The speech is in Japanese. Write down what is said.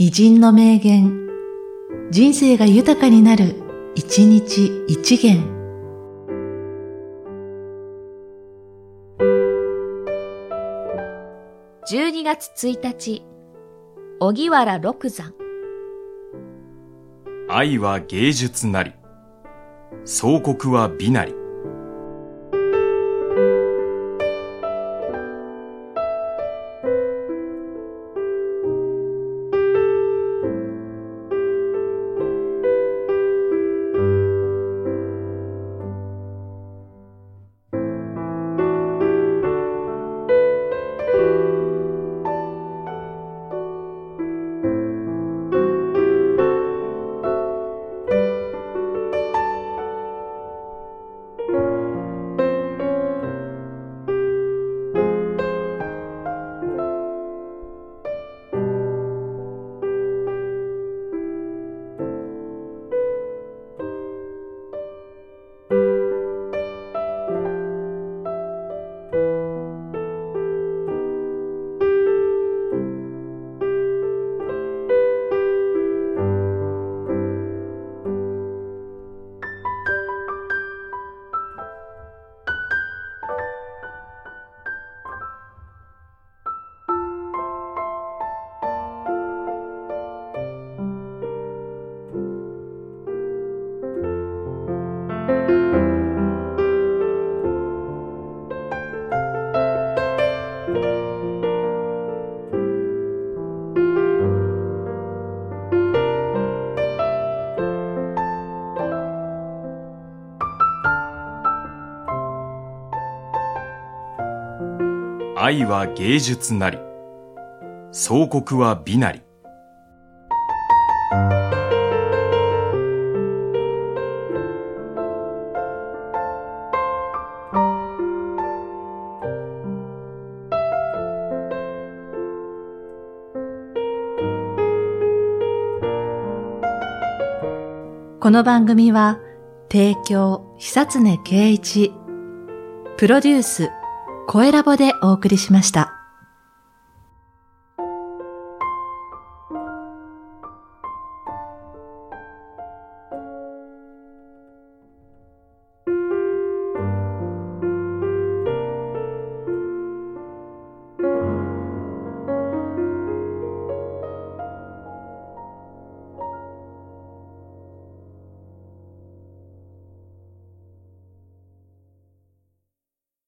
偉人の名言、人生が豊かになる、一日一元。12月1日、荻原六山。愛は芸術なり、総国は美なり。愛は芸術なり、総国は美なり。この番組は、提供、久常圭一、プロデュース、声ラボでお送りしました。